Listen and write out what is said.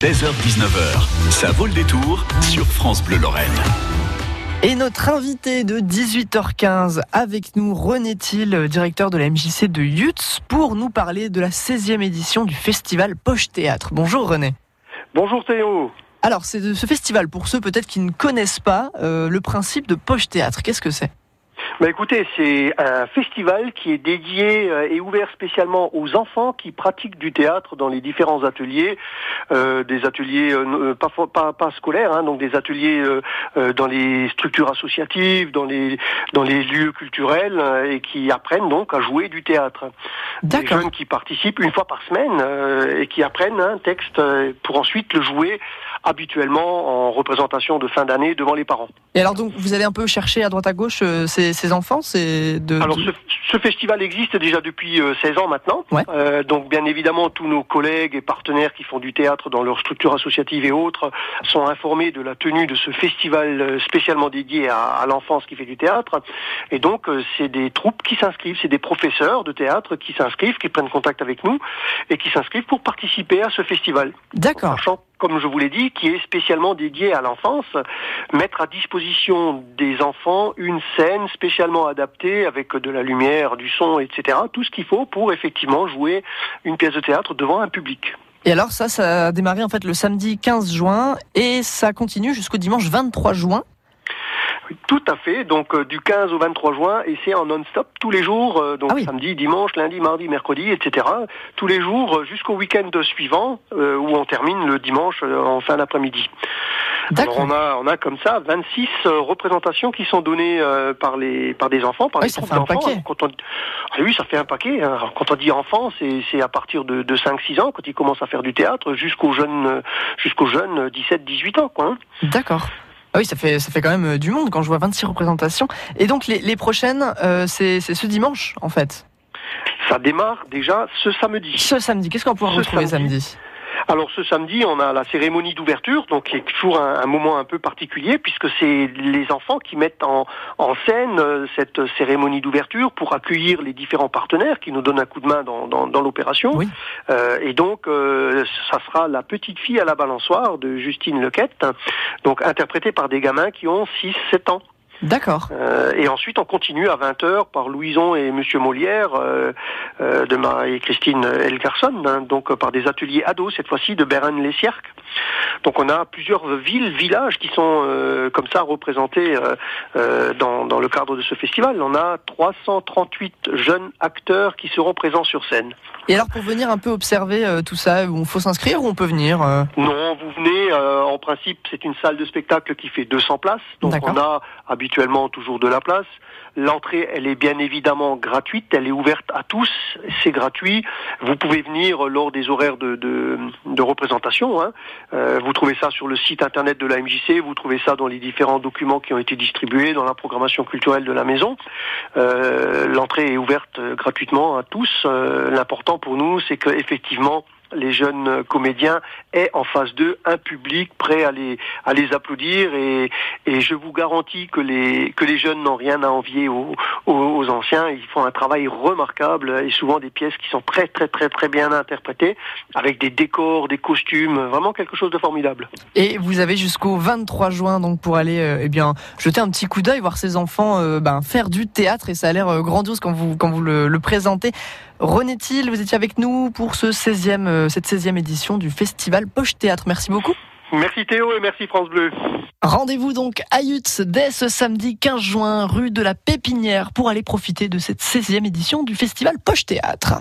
16h-19h, ça vaut le détour sur France Bleu Lorraine. Et notre invité de 18h15 avec nous, René Thiel, directeur de la MJC de Yutz, pour nous parler de la 16e édition du festival Poche Théâtre. Bonjour René. Bonjour Théo. Alors, c'est de ce festival, pour ceux peut-être qui ne connaissent pas euh, le principe de Poche Théâtre. Qu'est-ce que c'est? Bah écoutez, c'est un festival qui est dédié euh, et ouvert spécialement aux enfants qui pratiquent du théâtre dans les différents ateliers, euh, des ateliers euh, pas, pas, pas scolaires, hein, donc des ateliers euh, dans les structures associatives, dans les dans les lieux culturels et qui apprennent donc à jouer du théâtre. Des jeunes qui participent une fois par semaine et qui apprennent un texte pour ensuite le jouer habituellement en représentation de fin d'année devant les parents. Et alors donc vous avez un peu cherché à droite à gauche ces, ces enfants c'est de, Alors ce, ce, festival existe déjà depuis 16 ans maintenant. Ouais. Euh, donc bien évidemment tous nos collègues et partenaires qui font du théâtre dans leur structure associative et autres sont informés de la tenue de ce festival spécialement dédié à, à l'enfance qui fait du théâtre. Et donc c'est des troupes qui s'inscrivent, c'est des professeurs de théâtre qui s'inscrivent, qui prennent contact avec nous et qui s'inscrivent pour participer à ce festival. D'accord comme je vous l'ai dit, qui est spécialement dédié à l'enfance, mettre à disposition des enfants une scène spécialement adaptée avec de la lumière, du son, etc. Tout ce qu'il faut pour effectivement jouer une pièce de théâtre devant un public. Et alors ça, ça a démarré en fait le samedi 15 juin et ça continue jusqu'au dimanche 23 juin. Tout à fait, donc euh, du 15 au 23 juin, et c'est en non-stop tous les jours, euh, donc ah oui. samedi, dimanche, lundi, mardi, mercredi, etc. Tous les jours euh, jusqu'au week-end suivant, euh, où on termine le dimanche en fin d'après-midi. Alors on a, on a comme ça 26 représentations qui sont données par les par des enfants, par oui, les ça troupes fait un d'enfants. paquet. Quand on... ah oui, ça fait un paquet. hein. Alors, Quand on dit enfant, c'est c'est à partir de, de 5-6 ans, quand ils commencent à faire du théâtre, jusqu'aux jeunes, jusqu'aux jeunes 17-18 ans, quoi. hein. D'accord. Ah oui, ça fait, ça fait quand même euh, du monde quand je vois 26 représentations. Et donc les, les prochaines, euh, c'est c'est ce dimanche en fait? Ça démarre déjà ce samedi. Ce samedi, qu'est-ce qu'on pourra Ce retrouver samedi. samedi? Alors ce samedi, on a la cérémonie d'ouverture, donc qui est toujours un, un moment un peu particulier, puisque c'est les enfants qui mettent en, en scène euh, cette cérémonie d'ouverture pour accueillir les différents partenaires qui nous donnent un coup de main dans, dans, dans l'opération. Oui. Euh, et donc, euh, ça sera la petite fille à la balançoire de Justine Lequette, donc interprétée par des gamins qui ont 6-7 ans. D'accord. Euh, et ensuite, on continue à 20h par Louison et Monsieur Molière euh, euh, de Marie et Christine Elgarson, hein, donc euh, par des ateliers ados, cette fois-ci de Beren-les-Cierques. Donc on a plusieurs villes, villages qui sont comme ça représentés dans, dans le cadre de ce festival. On a 338 jeunes acteurs qui seront présents sur scène. Et alors pour venir un peu observer euh, tout ça, il faut s'inscrire ou on peut venir euh? Non, vous venez, euh, en principe, c'est une salle de spectacle qui fait 200 places, donc on a habituellement toujours de la place. L'entrée, elle est bien évidemment gratuite, elle est ouverte à tous, c'est gratuit. Vous pouvez venir lors des horaires de, représentation. Hein. Euh, vous trouvez ça sur le site internet de la MJC, vous trouvez ça dans les différents documents qui ont été distribués dans la programmation culturelle de la maison. Euh, L'entrée est ouverte gratuitement à tous. Euh, L'important pour nous, c'est que effectivement les jeunes comédiens aient en face d'eux un public prêt à les, à les applaudir et, et je vous garantis que les, que les jeunes n'ont rien à envier aux, aux, anciens. Ils font un travail remarquable et souvent des pièces qui sont très très très très bien interprétées avec des décors, des costumes, vraiment quelque chose de formidable. Et vous avez jusqu'au 23 juin donc pour aller euh, eh bien jeter un petit coup d'œil, voir ces enfants euh, ben, faire du théâtre et ça a l'air euh, grandiose quand vous quand vous le, le présentez. René Thiel, vous étiez avec nous pour ce 16e, euh, cette 16e édition du festival Poche Théâtre. Merci beaucoup. Merci Théo et merci France Bleu. Rendez-vous donc à Yutz dès ce samedi 15 juin, rue de la Pépinière, pour aller profiter de cette 16e édition du festival Poche Théâtre.